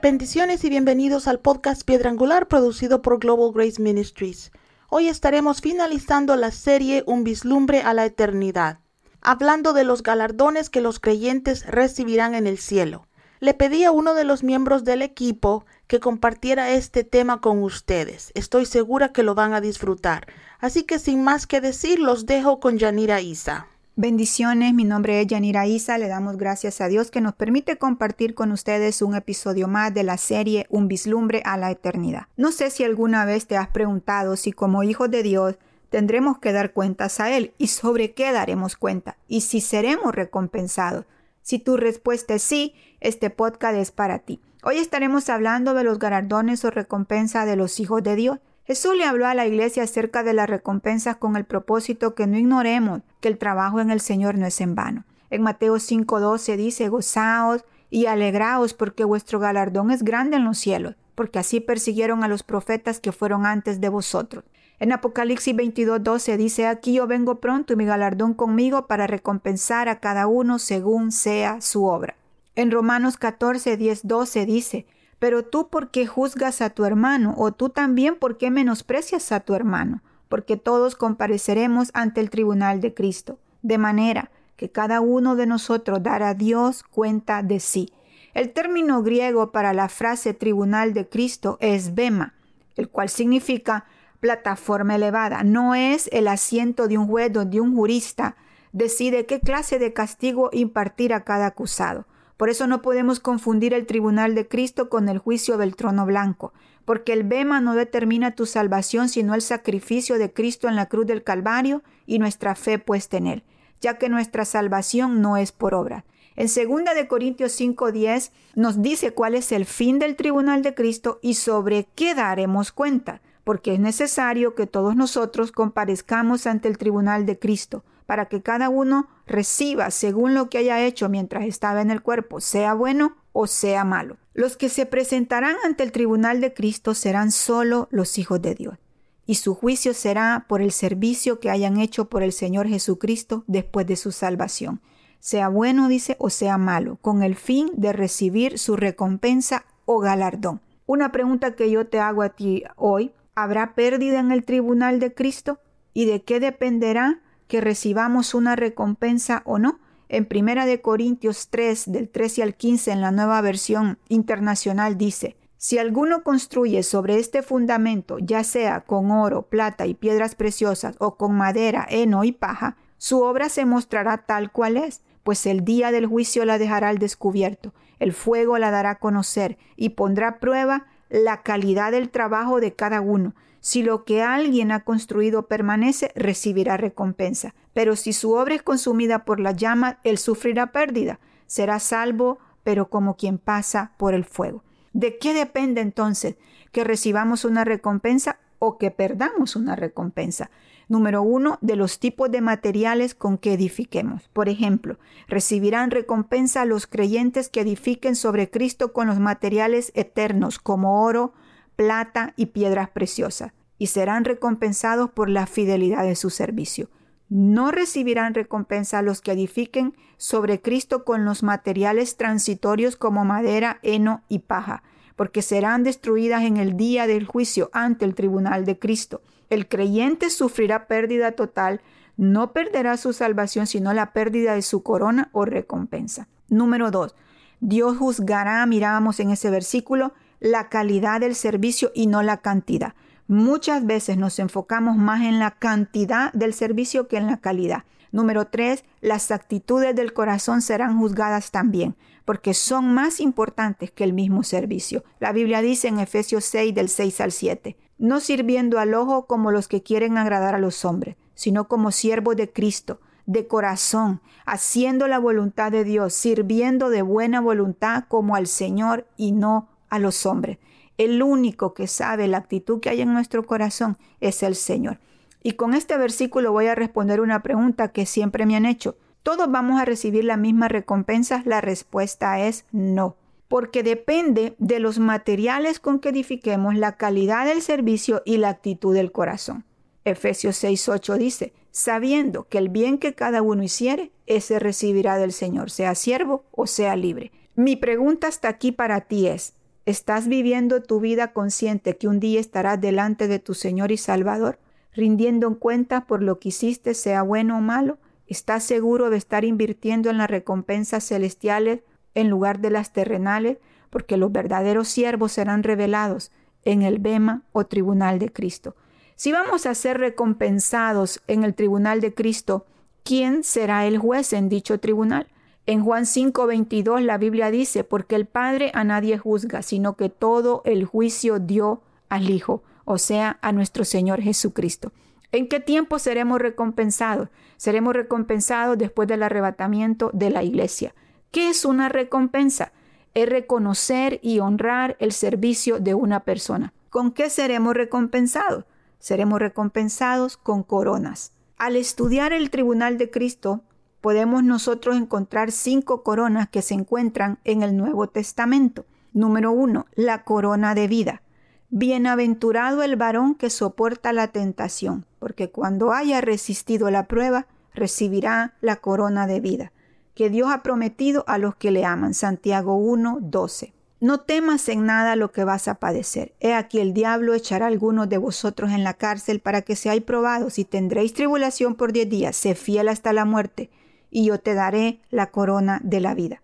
Bendiciones y bienvenidos al podcast Piedra Angular producido por Global Grace Ministries. Hoy estaremos finalizando la serie Un vislumbre a la eternidad, hablando de los galardones que los creyentes recibirán en el cielo. Le pedí a uno de los miembros del equipo que compartiera este tema con ustedes. Estoy segura que lo van a disfrutar. Así que sin más que decir, los dejo con Yanira Isa. Bendiciones, mi nombre es Yanira Isa, le damos gracias a Dios que nos permite compartir con ustedes un episodio más de la serie Un vislumbre a la eternidad. No sé si alguna vez te has preguntado si como hijos de Dios tendremos que dar cuentas a Él y sobre qué daremos cuenta y si seremos recompensados. Si tu respuesta es sí, este podcast es para ti. Hoy estaremos hablando de los galardones o recompensa de los hijos de Dios. Jesús le habló a la iglesia acerca de las recompensas con el propósito que no ignoremos que el trabajo en el Señor no es en vano. En Mateo 5:12 dice, gozaos y alegraos porque vuestro galardón es grande en los cielos, porque así persiguieron a los profetas que fueron antes de vosotros. En Apocalipsis 22:12 dice, aquí yo vengo pronto y mi galardón conmigo para recompensar a cada uno según sea su obra. En Romanos 14, 12 dice, pero tú por qué juzgas a tu hermano, o tú también por qué menosprecias a tu hermano, porque todos compareceremos ante el tribunal de Cristo, de manera que cada uno de nosotros dará a Dios cuenta de sí. El término griego para la frase tribunal de Cristo es bema, el cual significa plataforma elevada. No es el asiento de un juez donde un jurista decide qué clase de castigo impartir a cada acusado. Por eso no podemos confundir el tribunal de Cristo con el juicio del trono blanco, porque el bema no determina tu salvación sino el sacrificio de Cristo en la cruz del Calvario y nuestra fe puesta en él, ya que nuestra salvación no es por obra. En 2 de Corintios 5:10 nos dice cuál es el fin del tribunal de Cristo y sobre qué daremos cuenta, porque es necesario que todos nosotros comparezcamos ante el tribunal de Cristo para que cada uno reciba según lo que haya hecho mientras estaba en el cuerpo, sea bueno o sea malo. Los que se presentarán ante el tribunal de Cristo serán solo los hijos de Dios, y su juicio será por el servicio que hayan hecho por el Señor Jesucristo después de su salvación, sea bueno, dice, o sea malo, con el fin de recibir su recompensa o galardón. Una pregunta que yo te hago a ti hoy, ¿habrá pérdida en el tribunal de Cristo? ¿Y de qué dependerá que recibamos una recompensa o no. En Primera de Corintios 3, del 13 al 15, en la nueva versión internacional, dice, si alguno construye sobre este fundamento, ya sea con oro, plata y piedras preciosas, o con madera, heno y paja, su obra se mostrará tal cual es, pues el día del juicio la dejará al descubierto, el fuego la dará a conocer y pondrá a prueba la calidad del trabajo de cada uno. Si lo que alguien ha construido permanece, recibirá recompensa. Pero si su obra es consumida por la llama, él sufrirá pérdida. Será salvo, pero como quien pasa por el fuego. ¿De qué depende entonces que recibamos una recompensa o que perdamos una recompensa? Número uno, de los tipos de materiales con que edifiquemos. Por ejemplo, recibirán recompensa los creyentes que edifiquen sobre Cristo con los materiales eternos como oro, plata y piedras preciosas, y serán recompensados por la fidelidad de su servicio. No recibirán recompensa los que edifiquen sobre Cristo con los materiales transitorios como madera, heno y paja, porque serán destruidas en el día del juicio ante el tribunal de Cristo. El creyente sufrirá pérdida total, no perderá su salvación, sino la pérdida de su corona o recompensa. Número 2. Dios juzgará, mirábamos en ese versículo, la calidad del servicio y no la cantidad. Muchas veces nos enfocamos más en la cantidad del servicio que en la calidad. Número tres, las actitudes del corazón serán juzgadas también, porque son más importantes que el mismo servicio. La Biblia dice en Efesios 6 del 6 al 7, no sirviendo al ojo como los que quieren agradar a los hombres, sino como siervos de Cristo, de corazón, haciendo la voluntad de Dios, sirviendo de buena voluntad como al Señor y no a los hombres. El único que sabe la actitud que hay en nuestro corazón es el Señor. Y con este versículo voy a responder una pregunta que siempre me han hecho. ¿Todos vamos a recibir la misma recompensa? La respuesta es no. porque depende de los materiales con que edifiquemos la calidad del servicio y la actitud del corazón. Efesios 6:8 dice, sabiendo que el bien que cada uno hiciere, ese recibirá del Señor, sea siervo o sea libre. Mi pregunta hasta aquí para ti es, ¿estás viviendo tu vida consciente que un día estarás delante de tu Señor y Salvador, rindiendo en cuenta por lo que hiciste, sea bueno o malo? ¿Estás seguro de estar invirtiendo en las recompensas celestiales en lugar de las terrenales, porque los verdaderos siervos serán revelados en el Bema o tribunal de Cristo. Si vamos a ser recompensados en el tribunal de Cristo, ¿quién será el juez en dicho tribunal? En Juan 5:22 la Biblia dice, porque el Padre a nadie juzga, sino que todo el juicio dio al Hijo, o sea, a nuestro Señor Jesucristo. ¿En qué tiempo seremos recompensados? Seremos recompensados después del arrebatamiento de la iglesia. ¿Qué es una recompensa? Es reconocer y honrar el servicio de una persona. ¿Con qué seremos recompensados? Seremos recompensados con coronas. Al estudiar el tribunal de Cristo, podemos nosotros encontrar cinco coronas que se encuentran en el Nuevo Testamento. Número uno, la corona de vida. Bienaventurado el varón que soporta la tentación, porque cuando haya resistido la prueba, recibirá la corona de vida que Dios ha prometido a los que le aman. Santiago 1, 12. No temas en nada lo que vas a padecer. He aquí el diablo echará a algunos de vosotros en la cárcel para que seáis probados y tendréis tribulación por diez días. Sé fiel hasta la muerte y yo te daré la corona de la vida.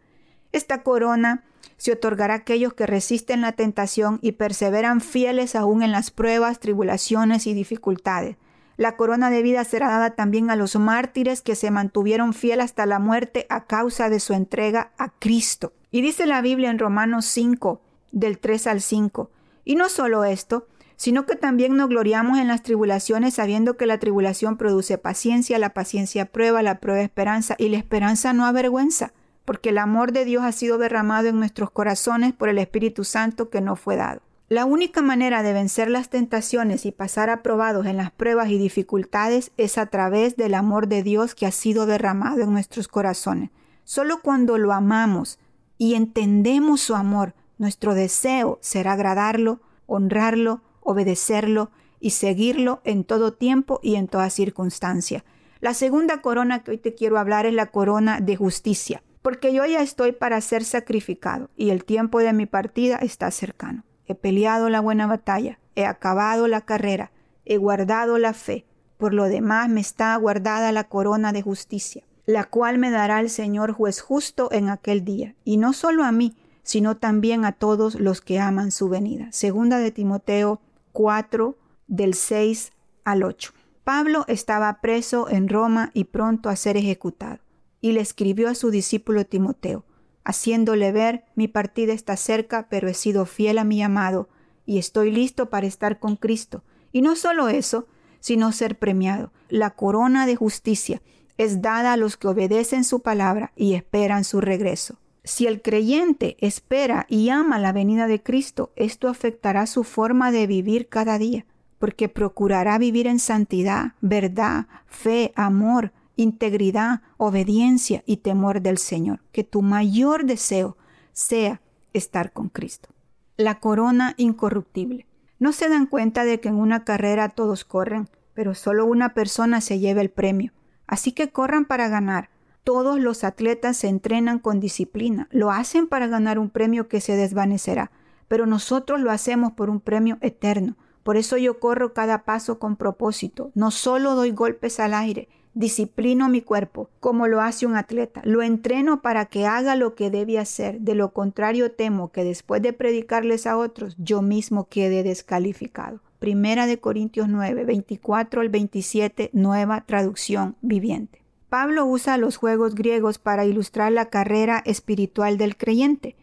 Esta corona se otorgará a aquellos que resisten la tentación y perseveran fieles aún en las pruebas, tribulaciones y dificultades. La corona de vida será dada también a los mártires que se mantuvieron fieles hasta la muerte a causa de su entrega a Cristo. Y dice la Biblia en Romanos 5, del 3 al 5. Y no solo esto, sino que también nos gloriamos en las tribulaciones sabiendo que la tribulación produce paciencia, la paciencia prueba, la prueba esperanza y la esperanza no avergüenza, porque el amor de Dios ha sido derramado en nuestros corazones por el Espíritu Santo que nos fue dado. La única manera de vencer las tentaciones y pasar aprobados en las pruebas y dificultades es a través del amor de Dios que ha sido derramado en nuestros corazones. Solo cuando lo amamos y entendemos su amor, nuestro deseo será agradarlo, honrarlo, obedecerlo y seguirlo en todo tiempo y en toda circunstancia. La segunda corona que hoy te quiero hablar es la corona de justicia, porque yo ya estoy para ser sacrificado y el tiempo de mi partida está cercano. He peleado la buena batalla, he acabado la carrera, he guardado la fe. Por lo demás me está guardada la corona de justicia, la cual me dará el Señor juez justo en aquel día, y no solo a mí, sino también a todos los que aman su venida. Segunda de Timoteo 4, del 6 al 8. Pablo estaba preso en Roma y pronto a ser ejecutado, y le escribió a su discípulo Timoteo, haciéndole ver mi partida está cerca, pero he sido fiel a mi amado, y estoy listo para estar con Cristo. Y no solo eso, sino ser premiado. La corona de justicia es dada a los que obedecen su palabra y esperan su regreso. Si el creyente espera y ama la venida de Cristo, esto afectará su forma de vivir cada día, porque procurará vivir en santidad, verdad, fe, amor, integridad, obediencia y temor del Señor. Que tu mayor deseo sea estar con Cristo. La corona incorruptible. No se dan cuenta de que en una carrera todos corren, pero solo una persona se lleva el premio. Así que corran para ganar. Todos los atletas se entrenan con disciplina, lo hacen para ganar un premio que se desvanecerá, pero nosotros lo hacemos por un premio eterno. Por eso yo corro cada paso con propósito. No solo doy golpes al aire, Disciplino mi cuerpo como lo hace un atleta. Lo entreno para que haga lo que debe hacer. De lo contrario temo que después de predicarles a otros yo mismo quede descalificado. Primera de Corintios 9, 24 al 27, nueva traducción viviente. Pablo usa los juegos griegos para ilustrar la carrera espiritual del creyente.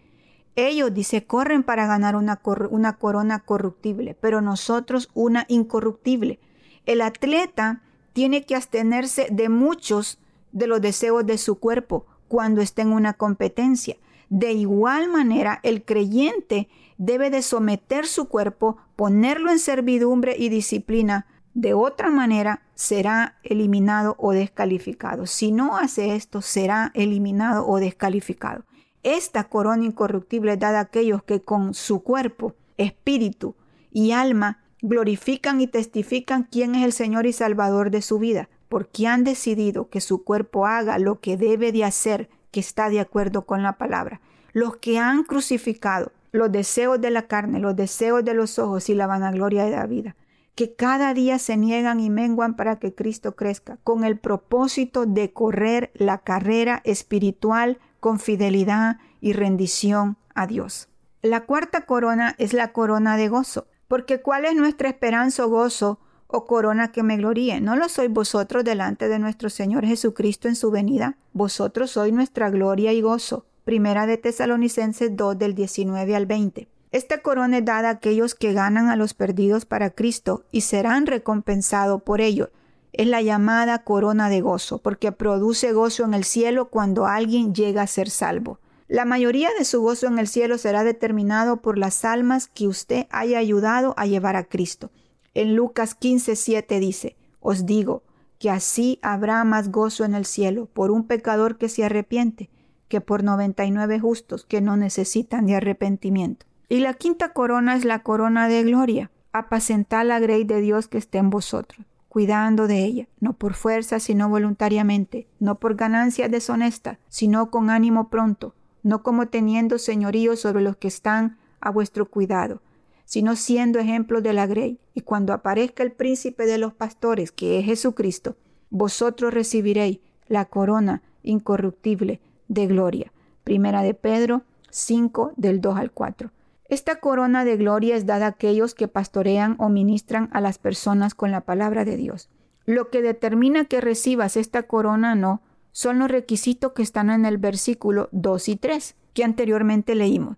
Ellos, dice, corren para ganar una, corona corruptible, pero nosotros una incorruptible. El atleta tiene que abstenerse de muchos de los deseos de su cuerpo cuando esté en una competencia. De igual manera, el creyente debe de someter su cuerpo, ponerlo en servidumbre y disciplina. De otra manera, será eliminado o descalificado. Si no hace esto, será eliminado o descalificado. Esta corona incorruptible es dada a aquellos que con su cuerpo, espíritu y alma glorifican y testifican quién es el Señor y Salvador de su vida, porque han decidido que su cuerpo haga lo que debe de hacer, que está de acuerdo con la palabra. Los que han crucificado los deseos de la carne, los deseos de los ojos y la vanagloria de la vida, que cada día se niegan y menguan para que Cristo crezca, con el propósito de correr la carrera espiritual con fidelidad y rendición a Dios. La cuarta corona es la corona de gozo. Porque ¿cuál es nuestra esperanza o gozo o corona que me gloríe? ¿No lo sois vosotros delante de nuestro Señor Jesucristo en su venida? Vosotros sois nuestra gloria y gozo. Primera de Tesalonicenses 2 del 19 al 20. Esta corona es dada a aquellos que ganan a los perdidos para Cristo y serán recompensados por ello. Es la llamada corona de gozo, porque produce gozo en el cielo cuando alguien llega a ser salvo. La mayoría de su gozo en el cielo será determinado por las almas que usted haya ayudado a llevar a Cristo. En Lucas 15:7 dice, Os digo que así habrá más gozo en el cielo por un pecador que se arrepiente que por 99 justos que no necesitan de arrepentimiento. Y la quinta corona es la corona de gloria. Apacentad la grey de Dios que esté en vosotros, cuidando de ella, no por fuerza, sino voluntariamente, no por ganancia deshonesta, sino con ánimo pronto, no como teniendo señorío sobre los que están a vuestro cuidado, sino siendo ejemplos de la grey. Y cuando aparezca el príncipe de los pastores, que es Jesucristo, vosotros recibiréis la corona incorruptible de gloria. Primera de Pedro 5 del 2 al 4. Esta corona de gloria es dada a aquellos que pastorean o ministran a las personas con la palabra de Dios. Lo que determina que recibas esta corona no son los requisitos que están en el versículo 2 y 3 que anteriormente leímos.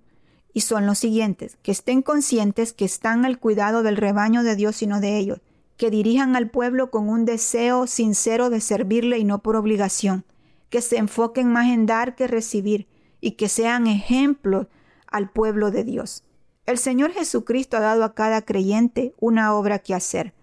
Y son los siguientes, que estén conscientes que están al cuidado del rebaño de Dios y no de ellos, que dirijan al pueblo con un deseo sincero de servirle y no por obligación, que se enfoquen más en dar que recibir y que sean ejemplos al pueblo de Dios. El Señor Jesucristo ha dado a cada creyente una obra que hacer.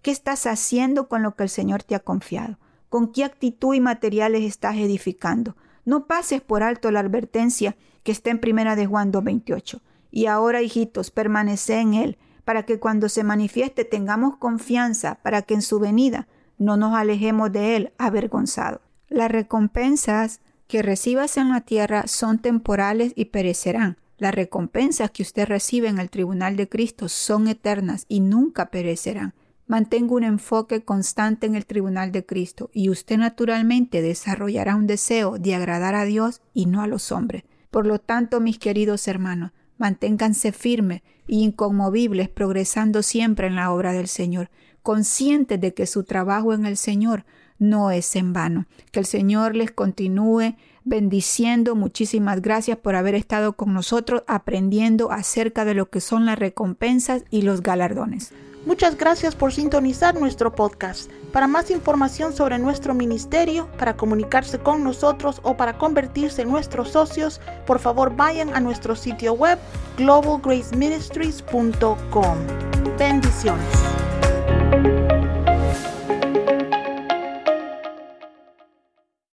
¿Qué estás haciendo con lo que el Señor te ha confiado? con qué actitud y materiales estás edificando. No pases por alto la advertencia que está en primera de Juan 2.28. Y ahora, hijitos, permanece en Él, para que cuando se manifieste tengamos confianza, para que en su venida no nos alejemos de Él avergonzados. Las recompensas que recibas en la tierra son temporales y perecerán. Las recompensas que usted recibe en el tribunal de Cristo son eternas y nunca perecerán. Mantenga un enfoque constante en el tribunal de Cristo y usted naturalmente desarrollará un deseo de agradar a Dios y no a los hombres. Por lo tanto, mis queridos hermanos, manténganse firmes e inconmovibles, progresando siempre en la obra del Señor, conscientes de que su trabajo en el Señor no es en vano. Que el Señor les continúe bendiciendo. Muchísimas gracias por haber estado con nosotros aprendiendo acerca de lo que son las recompensas y los galardones. Muchas gracias por sintonizar nuestro podcast. Para más información sobre nuestro ministerio, para comunicarse con nosotros o para convertirse en nuestros socios, por favor vayan a nuestro sitio web globalgraceministries.com. Bendiciones.